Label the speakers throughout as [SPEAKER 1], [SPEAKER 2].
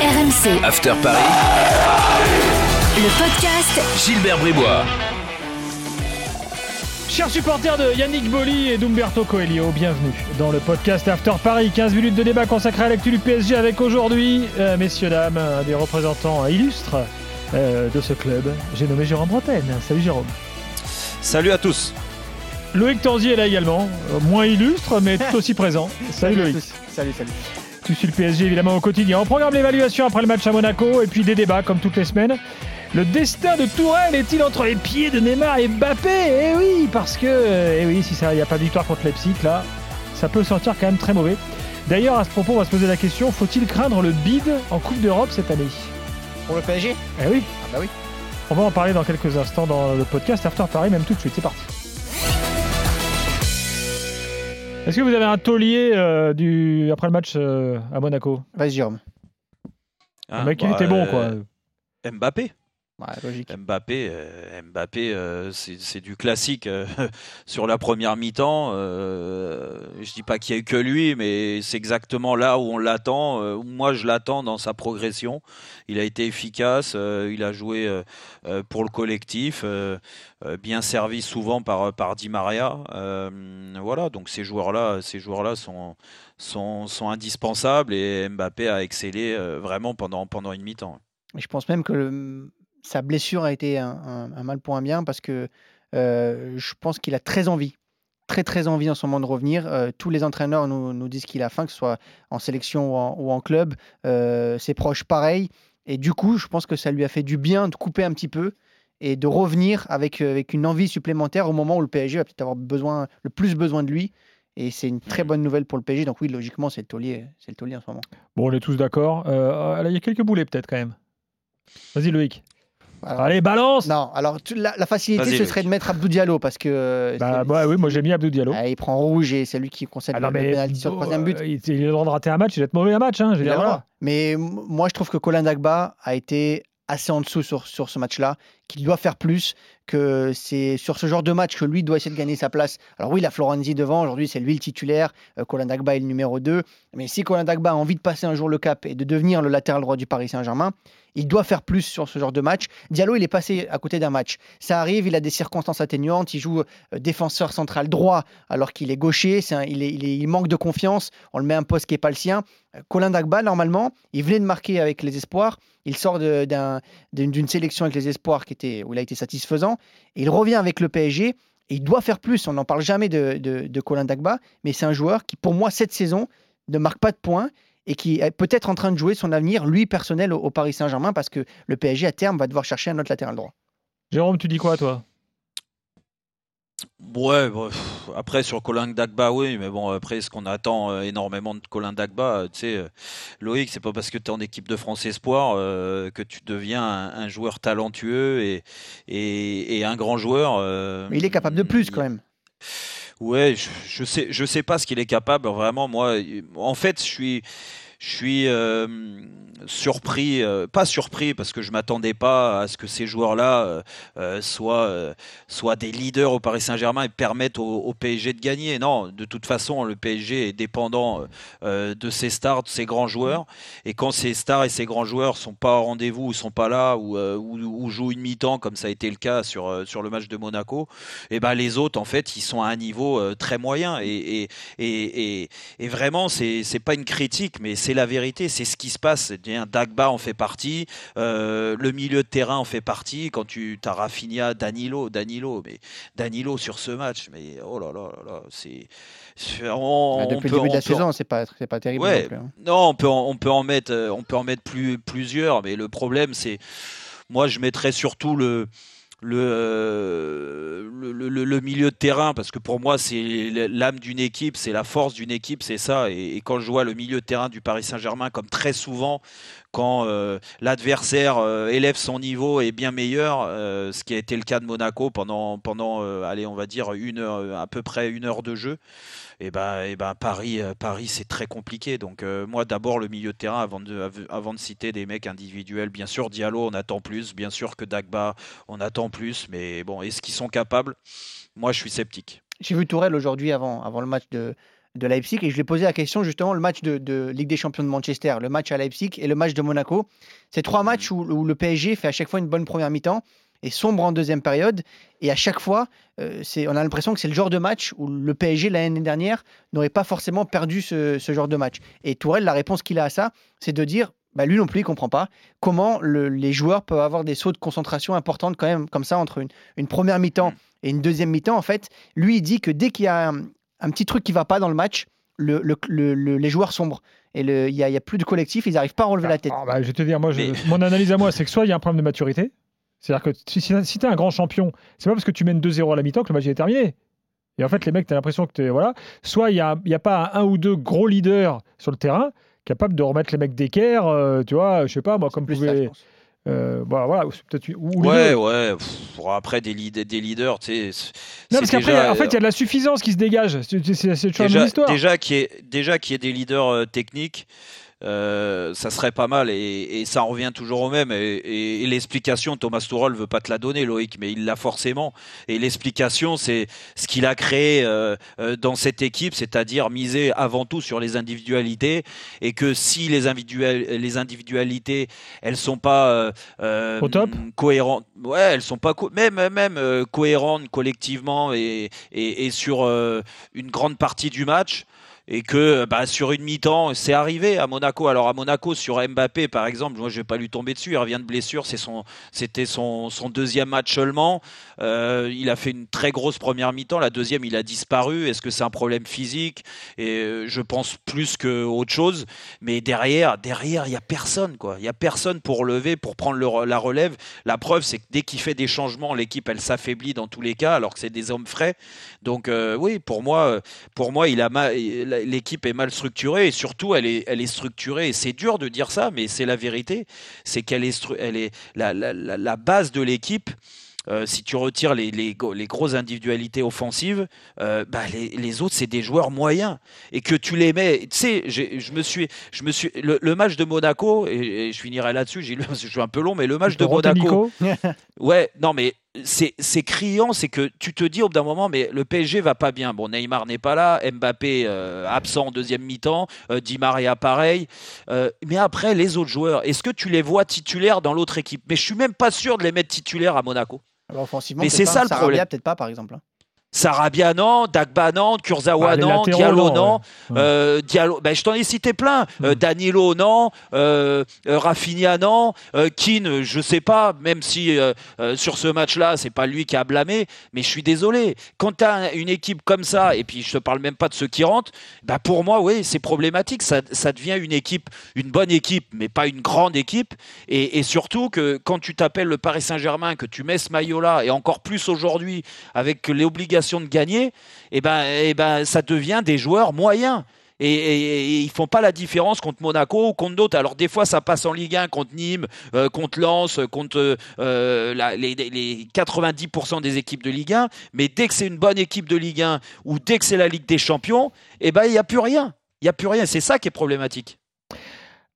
[SPEAKER 1] RMC.
[SPEAKER 2] After Paris.
[SPEAKER 1] Le podcast
[SPEAKER 2] Gilbert Bribois.
[SPEAKER 3] Chers supporters de Yannick Boli et d'Umberto Coelho, bienvenue dans le podcast After Paris. 15 minutes de débat consacré à l'actu du PSG avec aujourd'hui, euh, messieurs, dames, des représentants illustres euh, de ce club. J'ai nommé Jérôme Bretagne. Salut Jérôme.
[SPEAKER 4] Salut à tous.
[SPEAKER 3] Loïc Tanzier est là également, euh, moins illustre mais tout aussi présent. Salut Loïc.
[SPEAKER 5] Salut, salut.
[SPEAKER 3] Tu suis le PSG évidemment au quotidien. On programme l'évaluation après le match à Monaco et puis des débats comme toutes les semaines. Le destin de Tourelle est-il entre les pieds de Neymar et Mbappé? Eh oui, parce que eh oui, si il n'y a pas de victoire contre Leipzig là, ça peut sentir quand même très mauvais. D'ailleurs, à ce propos, on va se poser la question faut-il craindre le bid en Coupe d'Europe cette année?
[SPEAKER 5] Pour le PSG
[SPEAKER 3] Eh oui,
[SPEAKER 5] Ah bah oui.
[SPEAKER 3] on va en parler dans quelques instants dans le podcast After Paris, même tout de suite. C'est parti. Est-ce que vous avez un taulier euh, du... après le match euh, à Monaco?
[SPEAKER 5] Vas-y, Jérôme.
[SPEAKER 3] Le mec, il était bon, quoi.
[SPEAKER 4] euh, Mbappé.
[SPEAKER 5] Ouais, logique.
[SPEAKER 4] Mbappé, euh, Mbappé euh, c'est du classique euh, sur la première mi-temps. je dis pas qu'il y a eu que lui, mais c'est exactement là où on l'attend. moi, je l'attends dans sa progression. Il a été efficace, il a joué pour le collectif, bien servi souvent par, par Di Maria. Voilà, donc ces joueurs-là, ces joueurs-là sont, sont, sont indispensables et Mbappé a excellé vraiment pendant, pendant une mi-temps.
[SPEAKER 5] Je pense même que le- sa blessure a été un, un- un mal pour un bien parce que euh, je pense qu'il a très envie, très très envie en ce moment de revenir. Euh, tous les entraîneurs nous, nous disent qu'il a faim, que ce soit en sélection ou en, ou en club. Euh, ses proches, pareil. Et du coup, je pense que ça lui a fait du bien de couper un petit peu et de revenir avec, avec une envie supplémentaire au moment où le PSG va peut-être avoir besoin, le plus besoin de lui. Et c'est une très bonne nouvelle pour le PSG. Donc oui, logiquement, c'est le taulier, c'est le taulier en ce moment.
[SPEAKER 3] Bon, on est tous d'accord. Euh, il y a quelques boulets peut-être quand même. Vas-y Loïc.
[SPEAKER 5] Alors-
[SPEAKER 3] Allez, balance
[SPEAKER 5] Non, alors tu- la, la facilité, ce serait de mettre Abdou Diallo parce que euh,
[SPEAKER 3] Bah, bah oui, moi j'ai mis Abdou Diallo.
[SPEAKER 5] Ah, il prend rouge et c'est lui qui concède
[SPEAKER 3] Ah non,
[SPEAKER 5] le, le
[SPEAKER 3] mais
[SPEAKER 5] penalty sur le troisième but.
[SPEAKER 3] euh, il, il a le droit de rater un match, il va être mauvais un match. Hein, je veux
[SPEAKER 5] Il a
[SPEAKER 3] dire,
[SPEAKER 5] le
[SPEAKER 3] voilà.
[SPEAKER 5] droit. Mais moi, je trouve que Colin Dagba a été assez en dessous sur, sur ce match-là, qu'il doit faire plus, que c'est sur ce genre de match que lui doit essayer de gagner sa place. Alors oui, il a Florenzi devant, aujourd'hui c'est lui le titulaire, euh, Colin Dagba est le numéro 2, mais si Colin Dagba a envie de passer un jour le cap et de devenir le latéral droit du Paris Saint-Germain, il doit faire plus sur ce genre de match. Diallo, il est passé à côté d'un match. Ça arrive, il a des circonstances atténuantes, il joue euh, défenseur central droit alors qu'il est gaucher, il, manque de confiance, on le met à un poste qui n'est pas le sien. Euh, Colin Dagba, normalement, il venait de marquer avec les espoirs, il sort d'une sélection avec les espoirs qui où il a été satisfaisant, il revient avec le PSG, et il doit faire plus, on n'en parle jamais de, Colin Dagba, mais c'est un joueur qui, pour moi, cette saison, ne marque pas de points, et qui est peut-être en train de jouer son avenir, lui, personnel, au, au Paris Saint-Germain, parce que le PSG, à terme, va devoir chercher un autre latéral droit.
[SPEAKER 3] Jérôme, tu dis quoi toi?
[SPEAKER 4] Ouais, bon, pff, après sur Colin Dagba, oui, mais bon, après, ce qu'on attend euh, énormément de Colin Dagba, euh, tu sais, euh, Loïc, c'est pas parce que tu es en équipe de France Espoir que tu deviens un, un joueur talentueux et, et, et un grand joueur.
[SPEAKER 5] Mais il est capable de plus, quand même.
[SPEAKER 4] Ouais, je, je sais, je sais pas ce qu'il est capable. Vraiment, moi, en fait, je suis, je suis euh, surpris, euh, pas surpris parce que je m'attendais pas à ce que ces joueurs-là euh, soient, soient des leaders au Paris Saint-Germain et permettent au, PSG de gagner. Non, de toute façon, le PSG est dépendant de ses stars, de ses grands joueurs. Et quand ces stars et ces grands joueurs sont pas au rendez-vous ou sont pas là ou, ou, ou jouent une mi-temps comme ça a été le cas sur, sur le match de Monaco, et ben les autres en fait ils sont à un niveau très moyen et, et, et, et, vraiment c'est pas une critique mais c'est la vérité c'est ce qui se passe Dagba en fait partie euh, le milieu de terrain en fait partie quand tu as Rafinha Danilo Danilo mais Danilo sur ce match mais oh là là là, là c'est on,
[SPEAKER 5] Bah,
[SPEAKER 4] on
[SPEAKER 5] Depuis
[SPEAKER 4] peut-
[SPEAKER 5] le début de la
[SPEAKER 4] peut-
[SPEAKER 5] saison, c'est pas, c'est pas terrible
[SPEAKER 4] Ouais.
[SPEAKER 5] non plus. hein.
[SPEAKER 4] non, on peut en, on peut en mettre, euh, on peut en mettre plus, plusieurs, mais le problème, c'est, moi, je mettrais surtout le, le, le, milieu de terrain, parce que pour moi, c'est l'âme d'une équipe, c'est la force d'une équipe, c'est ça. Et, et quand je vois le milieu de terrain du Paris Saint-Germain, comme très souvent, quand euh, l'adversaire euh, élève son niveau et est bien meilleur, euh, ce qui a été le cas de Monaco pendant, pendant allez, on va dire une à peu près une heure de jeu. Et ben, et ben Paris, Paris, c'est très compliqué. Donc moi, d'abord le milieu de terrain avant de, av- avant de citer des mecs individuels. Bien sûr, Diallo, on attend plus. Bien sûr que Dagba, on attend plus. Mais bon, est-ce qu'ils sont capables? Moi, je suis sceptique.
[SPEAKER 5] J'ai vu Tourelle aujourd'hui avant, avant le match de, de Leipzig. Et je lui ai posé la question, justement, le match de, de Ligue des Champions de Manchester, le match à Leipzig et le match de Monaco. C'est trois matchs où, où le PSG fait à chaque fois une bonne première mi-temps et sombre en deuxième période. Et à chaque fois, euh, c'est, on a l'impression que c'est le genre de match où le PSG l'année dernière n'aurait pas forcément perdu ce, ce genre de match. Et Tourelle, la réponse qu'il a à ça, c'est de dire, bah lui non plus, il comprend pas comment le- les joueurs peuvent avoir des sauts de concentration importantes quand même comme ça entre une, une première mi-temps et une deuxième mi-temps. En fait, lui, il dit que dès qu'il y a un, petit truc qui va pas dans le match, le, le- le- le- les joueurs sombrent. Et il n'y a, il y a plus de collectif, ils n'arrivent pas à relever la tête.
[SPEAKER 3] Ah, bah, je vais te dire, moi, je-
[SPEAKER 4] Mais-
[SPEAKER 3] mon analyse à moi, c'est que soit il y a un problème de maturité, c'est-à-dire que si, si, tu es un grand champion, c'est pas parce que tu mènes 2-0 à la mi-temps que le match est terminé. Et en fait, les mecs, tu as l'impression que tu Voilà. Soit il n'y a, y a pas un ou deux gros leaders sur le terrain capables de remettre les mecs d'équerre, euh, tu vois, je sais pas, moi, comme
[SPEAKER 5] Plus ça, je
[SPEAKER 3] pouvait.
[SPEAKER 5] pense.
[SPEAKER 3] Euh, voilà, voilà, peut-être
[SPEAKER 4] Ouais, ouais. pff, après, des, lead- des leaders, tu sais.
[SPEAKER 3] Non, parce qu'après, en fait, il y a de la suffisance qui se dégage. C'est
[SPEAKER 4] déjà, déjà qu'il y ait déjà qu'il y ait des leaders euh, techniques, euh, ça serait pas mal. Et, et ça en revient toujours au même. Et, et- et l'explication, Thomas Tuchel veut pas te la donner, Loïc, mais il l'a forcément. Et l'explication, c'est ce qu'il a créé euh, euh, dans cette équipe, c'est-à-dire miser avant tout sur les individualités. Et que si les, individual- les individualités, elles sont pas euh,
[SPEAKER 3] Au top
[SPEAKER 4] cohérentes, ouais, elles sont pas co- même même cohérentes collectivement et, sur une grande partie du match et que bah, sur une mi-temps, c'est arrivé à Monaco. Alors à Monaco, sur Mbappé, par exemple, moi je vais pas lui tomber dessus, il revient de blessure, c'était son, deuxième match seulement. Euh, il a fait une très grosse première mi-temps, la deuxième il a disparu. Est-ce que c'est un problème physique? Et euh, je pense plus que autre chose. Mais derrière, derrière, il y a personne. Il y a personne pour lever, pour prendre la relève. La preuve, c'est que dès qu'il fait des changements, l'équipe elle s'affaiblit dans tous les cas, alors que c'est des hommes frais. Donc euh, oui, pour moi, pour moi, il a mal- l'équipe est mal structurée et surtout elle est, elle est structurée. Et c'est dur de dire ça, mais c'est la vérité. C'est qu'elle est, elle est la, la, la, base de l'équipe. euh, si tu retires les, les, les grosses individualités offensives, euh, bah, les, les autres c'est des joueurs moyens et que tu les mets. Tu sais, je me suis, je me suis le, le match de Monaco et, et je finirai là-dessus. Je suis un peu long, mais le match de Monaco. Ouais, non, mais c'est criant, c'est que tu te dis au bout d'un moment, mais le PSG va pas bien. Bon, Neymar n'est pas là, Mbappé euh, absent en deuxième mi-temps, euh, Di Maria pareil. Euh, mais après, les autres joueurs, est-ce que tu les vois titulaires dans l'autre équipe? Mais je suis même pas sûr de les mettre titulaires à Monaco.
[SPEAKER 5] Alors, offensivement,
[SPEAKER 4] Mais c'est ça le problème.
[SPEAKER 5] peut-être pas, par exemple. hein.
[SPEAKER 4] Sarabia non, Dagba non, Kurzawa
[SPEAKER 3] Ah, les
[SPEAKER 4] non,
[SPEAKER 3] latéraux,
[SPEAKER 4] Diallo
[SPEAKER 3] non, ouais.
[SPEAKER 4] euh, Diallo, ben, je t'en ai cité plein. Euh,
[SPEAKER 3] Mm.
[SPEAKER 4] Danilo non, euh, euh, Rafinha non, Keane je sais pas, même si sur ce match-là c'est pas lui qui a blâmé, mais je suis désolé. Quand tu as une équipe comme ça, et puis je te parle même pas de ceux qui rentrent, bah pour moi oui c'est problématique. Ça, ça devient une équipe, une bonne équipe, mais pas une grande équipe. Et, et surtout que quand tu t'appelles le Paris Saint-Germain, que tu mets ce maillot-là, et encore plus aujourd'hui avec de gagner, et ben, et ben ça devient des joueurs moyens. Et, et- et ils font pas la différence contre Monaco ou contre d'autres. Alors des fois ça passe en Ligue 1 contre Nîmes, euh, contre Lens, contre euh, les, les 90% des équipes de Ligue 1. Mais dès que c'est une bonne équipe de Ligue 1 ou dès que c'est la Ligue des Champions, et ben il y a plus rien. Il y a plus rien. C'est ça qui est problématique.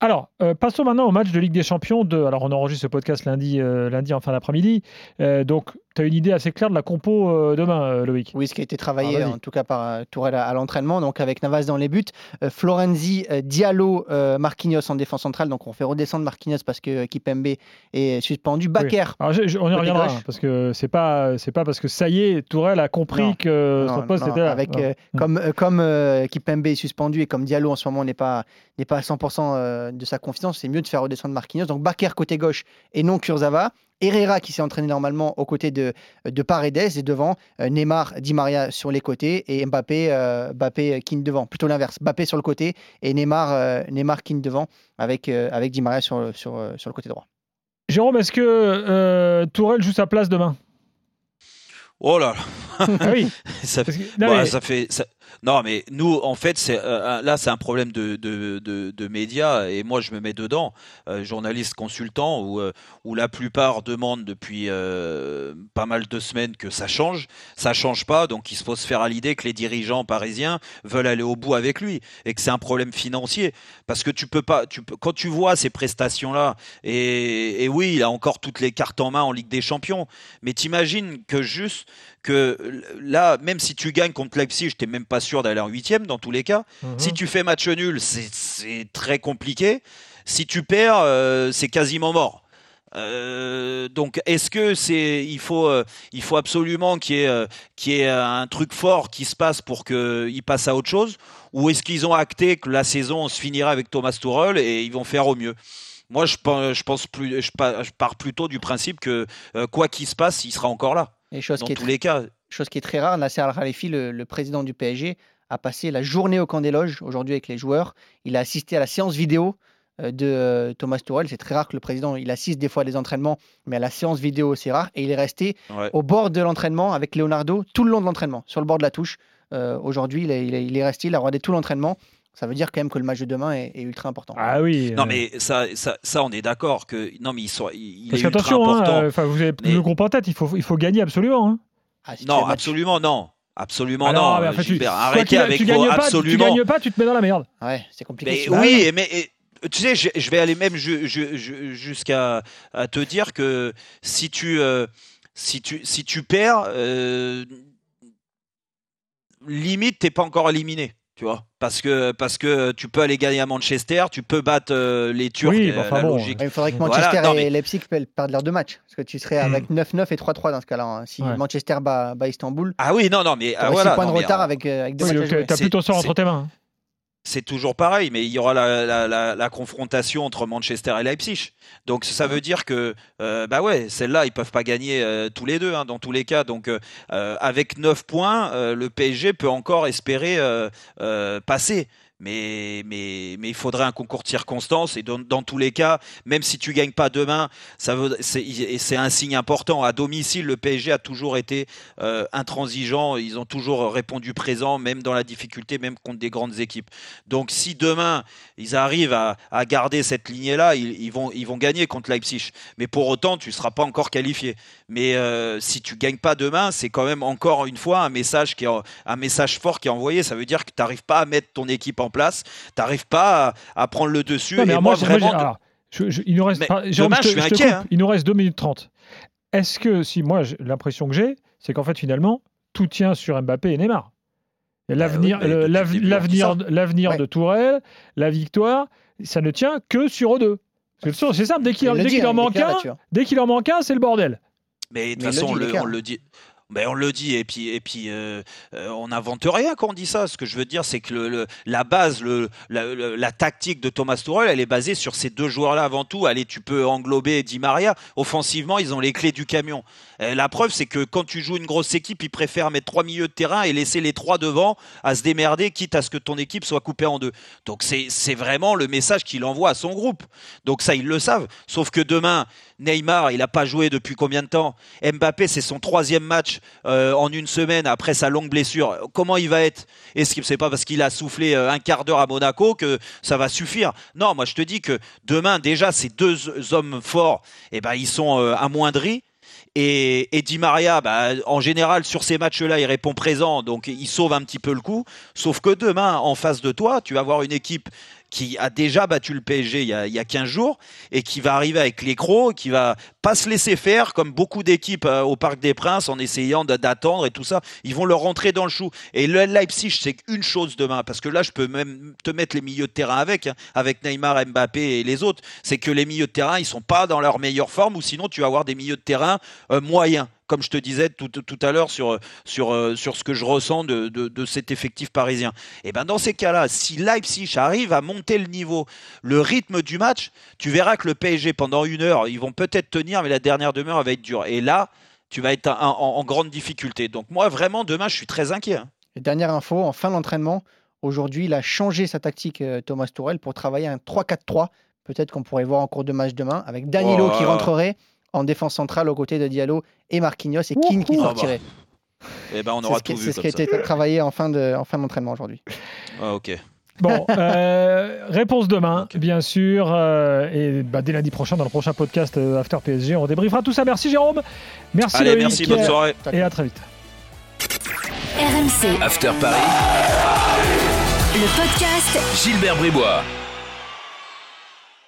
[SPEAKER 3] Alors, euh, passons maintenant au match de Ligue des Champions. De... Alors, on enregistre ce podcast lundi, euh, lundi en fin d'après-midi. Euh, donc, tu as une idée assez claire de la compo euh, demain, euh, Loïc?
[SPEAKER 5] Oui, ce qui a été travaillé
[SPEAKER 3] Ah,
[SPEAKER 5] en tout cas par euh, Tourelle à, à l'entraînement, donc avec Navas dans les buts, Florenzi, Diallo, Marquinhos en défense centrale, donc on fait redescendre Marquinhos parce que Kipembe est suspendu, Bakker.
[SPEAKER 3] On y reviendra, hein, parce que c'est pas, c'est pas parce que ça y est, Tourelle a compris
[SPEAKER 5] Non.
[SPEAKER 3] que
[SPEAKER 5] Non,
[SPEAKER 3] son poste
[SPEAKER 5] non,
[SPEAKER 3] était là.
[SPEAKER 5] avec, euh, comme comme Kipembe est suspendu et comme Diallo en ce moment n'est pas n'est pas à 100% euh, de sa confiance, c'est mieux de faire redescendre Marquinhos. Donc Bakker côté gauche et non Kurzawa. Herrera qui s'est entraîné normalement aux côtés de, de Paredes et devant euh, Neymar, Di Maria sur les côtés et Mbappé, euh, Mbappé euh, Keane devant. Plutôt l'inverse, Mbappé sur le côté et Neymar, euh, Neymar Keane devant avec, euh, avec Di Maria sur, le- sur, euh, sur le côté droit.
[SPEAKER 3] Jérôme, est-ce que euh, Tourelle joue sa place demain?
[SPEAKER 4] Oh là là.
[SPEAKER 3] Ah oui.
[SPEAKER 4] ça,
[SPEAKER 3] parce que- non,
[SPEAKER 4] Ouais,
[SPEAKER 3] mais-
[SPEAKER 4] ça fait ça- non mais nous en fait c'est euh, là c'est un problème de, de, de, médias et moi je me mets dedans euh, journaliste consultant où, euh, où la plupart demandent depuis pas mal de semaines que ça change. Ça change pas donc il se faut se faire à l'idée que les dirigeants parisiens veulent aller au bout avec lui et que c'est un problème financier. Parce que tu peux pas tu peux, quand tu vois ces prestations là et, et oui il a encore toutes les cartes en main en Ligue des Champions mais t'imagines que juste que là, même si tu gagnes contre Leipzig, t'es même pas pas sûr d'aller en huitième dans tous les cas.
[SPEAKER 3] Mhm.
[SPEAKER 4] Si tu fais match nul, c'est- très compliqué. Si tu perds, euh, c'est quasiment mort. Euh, donc, est-ce que c'est, il faut, euh, il faut absolument qu'il y ait, euh, qu'il y ait un truc fort qui se passe pour qu'ils passent à autre chose, ou est-ce qu'ils ont acté que la saison se finira avec Thomas Tuchel et ils vont faire au mieux? Moi, je pense, je pense plus, je pars, je pars plutôt du principe que quoi qu'il se passe, il sera encore là.
[SPEAKER 5] Et chose
[SPEAKER 4] Dans
[SPEAKER 5] qui, est
[SPEAKER 4] tous
[SPEAKER 5] très,
[SPEAKER 4] les cas,
[SPEAKER 5] chose qui est très rare, Nasser Al-Khalifi, le, le président du PSG, a passé la journée au camp des loges aujourd'hui avec les joueurs. Il a assisté à la séance vidéo euh, de euh, Thomas Tuchel. C'est très rare que le président il assiste des fois à des entraînements, mais à la séance vidéo c'est rare. Et il est resté
[SPEAKER 4] Ouais.
[SPEAKER 5] au bord de l'entraînement avec Leonardo tout le long de l'entraînement, sur le bord de la touche. Euh, aujourd'hui, il, il est resté, il a regardé tout l'entraînement. Ça veut dire quand même que le match de demain est, est ultra important.
[SPEAKER 3] Ah oui.
[SPEAKER 4] non
[SPEAKER 3] euh,
[SPEAKER 4] mais ça, ça, ça, on est d'accord que non mais ils sont, il,
[SPEAKER 3] Parce
[SPEAKER 4] est ultra
[SPEAKER 3] hein,
[SPEAKER 4] important.
[SPEAKER 3] euh, enfin, vous avez
[SPEAKER 4] Mais-
[SPEAKER 3] le groupe en tête, il faut, il faut gagner absolument. hein.
[SPEAKER 5] Ah, si tu
[SPEAKER 4] Non,
[SPEAKER 5] match-
[SPEAKER 4] absolument non. Absolument
[SPEAKER 3] Ah
[SPEAKER 4] non.
[SPEAKER 3] en fait, tu,
[SPEAKER 4] arrêtez
[SPEAKER 3] qui-
[SPEAKER 4] avec
[SPEAKER 3] tu
[SPEAKER 4] vos
[SPEAKER 3] gagnes pas, tu
[SPEAKER 4] absolument.
[SPEAKER 3] gagnes pas, tu te mets dans la merde.
[SPEAKER 5] Ouais, c'est compliqué.
[SPEAKER 4] Mais
[SPEAKER 5] c'est-
[SPEAKER 4] oui, mais et- tu sais, je, je vais aller même ju- ju- ju- jusqu'à à te dire que si tu euh, si tu si tu perds, euh, limite t'es pas encore éliminé. Tu vois, parce que parce que tu peux aller gagner à Manchester, tu peux battre euh, les Turcs,
[SPEAKER 3] Oui, bah, enfin
[SPEAKER 4] la
[SPEAKER 3] bon,
[SPEAKER 4] logique.
[SPEAKER 5] Il faudrait que
[SPEAKER 4] Voilà,
[SPEAKER 5] Manchester
[SPEAKER 4] non,
[SPEAKER 5] et
[SPEAKER 4] mais-
[SPEAKER 5] Leipzig pe- perdent leurs deux matchs. Parce que tu serais avec 9-9 et 3-3 dans ce cas-là. hein. Si
[SPEAKER 3] Ouais.
[SPEAKER 5] Manchester bat, bat Istanbul,
[SPEAKER 4] Ah oui, non, non, mais
[SPEAKER 5] tu
[SPEAKER 4] ah,
[SPEAKER 5] aurais
[SPEAKER 4] voilà,
[SPEAKER 5] 6 points
[SPEAKER 4] non,
[SPEAKER 5] de
[SPEAKER 4] mais,
[SPEAKER 5] retard
[SPEAKER 4] euh,
[SPEAKER 5] avec, euh, avec deux
[SPEAKER 3] Oui,
[SPEAKER 5] matchs.
[SPEAKER 3] T'as plus ton sort entre tes mains.
[SPEAKER 4] C'est toujours pareil, mais il y aura la, la- la- la confrontation entre Manchester et Leipzig. Donc ça veut dire que, euh, bah ouais, celle-là, ils peuvent pas gagner euh, tous les deux, hein, dans tous les cas. Donc euh, avec 9 points, le PSG peut encore espérer passer. Mais, mais, mais il faudrait un concours de circonstances et dans, dans tous les cas, même si tu gagnes pas demain, ça veut, c'est, un signe important. À domicile, le PSG a toujours été euh, intransigeant. Ils ont toujours répondu présent, même dans la difficulté, même contre des grandes équipes. Donc si demain ils arrivent à, à garder cette lignée-là, ils, vont, ils vont gagner contre Leipzig. Mais pour autant, tu ne seras pas encore qualifié. Mais euh, si tu gagnes pas demain, c'est quand même encore une fois un message, qui un message fort qui est envoyé. Ça veut dire que tu n'arrives pas à mettre ton équipe en place, tu n'arrives pas à, à prendre le dessus.
[SPEAKER 3] Non, mais
[SPEAKER 4] et
[SPEAKER 3] alors,
[SPEAKER 4] moi,
[SPEAKER 3] moi,
[SPEAKER 4] vraiment,
[SPEAKER 3] moi, alors, je- je- il nous reste. Jérôme,
[SPEAKER 4] demain,
[SPEAKER 3] te-
[SPEAKER 4] je inquiet,
[SPEAKER 3] coupe,
[SPEAKER 4] hein.
[SPEAKER 3] Il nous reste 2 minutes 30. Est-ce que, si moi, l'impression que j'ai, c'est qu'en fait, finalement, tout tient sur Mbappé et Neymar. L'avenir,
[SPEAKER 4] Bah oui,
[SPEAKER 3] l'avenir, l'avenir
[SPEAKER 5] Ouais.
[SPEAKER 3] de Tourelle, la victoire, ça ne tient que sur eux deux. C'est c'est simple, dès qu'il
[SPEAKER 5] hein,
[SPEAKER 3] en
[SPEAKER 5] est
[SPEAKER 3] manque un,
[SPEAKER 5] hein.
[SPEAKER 3] dès qu'il en manque un, c'est le bordel.
[SPEAKER 4] Mais de toute façon, le, on le dit. Ben, on le dit et puis et puis euh, euh, on n'invente rien quand on dit ça. Ce que je veux dire, c'est que la base, la, la tactique de Thomas Tuchel, elle est basée sur ces deux joueurs-là avant tout. Allez, tu peux englober Di Maria. Offensivement, ils ont les clés du camion. Euh, la preuve, c'est que quand tu joues une grosse équipe, ils préfèrent mettre trois milieux de terrain et laisser les trois devant à se démerder, quitte à ce que ton équipe soit coupée en deux. Donc c'est vraiment le message qu'il envoie à son groupe. Donc ça, ils le savent. Sauf que demain, Neymar, il n'a pas joué depuis combien de temps? Mbappé, c'est son troisième match euh, en une semaine après sa longue blessure. Comment il va être? Est-ce que c'est pas parce qu'il a soufflé euh, un quart d'heure à Monaco que ça va suffire? Non, moi je te dis que demain déjà ces deux hommes forts, eh ben ils sont amoindris. Et, et Maria, bah, en général, sur ces matchs-là, il répond présent, donc il sauve un petit peu le coup. Sauf que demain, en face de toi, tu vas avoir une équipe qui a déjà battu le PSG il y a, il y a 15 jours et qui va arriver avec les crocs, qui va pas se laisser faire comme beaucoup d'équipes euh, au Parc des Princes en essayant d'attendre et tout ça. Ils vont leur rentrer dans le chou. Et le Leipzig, c'est qu'une chose demain, parce que là, je peux même te mettre les milieux de terrain avec, hein, avec Neymar, Mbappé et les autres. C'est que les milieux de terrain, ils sont pas dans leur meilleure forme, ou sinon tu vas avoir des milieux de terrain euh, moyens. Comme je te disais tout, tout à l'heure sur, sur, euh, sur ce que je ressens de, de, de cet effectif parisien. Et ben dans ces cas-là, si Leipzig arrive à monter le niveau, le rythme du match, tu verras que le PSG pendant une heure, ils vont peut-être tenir, mais la dernière demi-heure va être dure. Et là, tu vas être en, en- en grande difficulté. Donc moi, vraiment, demain, je suis très inquiet. hein.
[SPEAKER 5] Et dernière info, en fin d'entraînement, aujourd'hui, il a changé sa tactique, euh, Thomas Tourel, pour travailler un 3-4-3. Peut-être qu'on pourrait voir en cours de match demain, avec Danilo
[SPEAKER 4] Oh.
[SPEAKER 5] qui rentrerait en défense centrale aux côtés de Diallo et Marquinhos et Keane qui sortirait.
[SPEAKER 4] Et ben on
[SPEAKER 5] C'est
[SPEAKER 4] aura
[SPEAKER 5] ce qui,
[SPEAKER 4] tout
[SPEAKER 5] c'est
[SPEAKER 4] vu
[SPEAKER 5] ce
[SPEAKER 4] comme
[SPEAKER 5] qui a été travaillé en fin de- en fin d'entraînement aujourd'hui.
[SPEAKER 4] Ah, ok.
[SPEAKER 3] Bon, euh, réponse demain, bien sûr. euh, et bah, dès lundi prochain, dans le prochain podcast euh, After PSG, on débriefera tout ça. Merci Jérôme. Merci
[SPEAKER 4] Allez,
[SPEAKER 3] Loïc.
[SPEAKER 4] merci, bonne soirée.
[SPEAKER 3] Et à très vite.
[SPEAKER 1] RMC,
[SPEAKER 2] After Paris,
[SPEAKER 1] le podcast
[SPEAKER 2] Gilbert Bribois.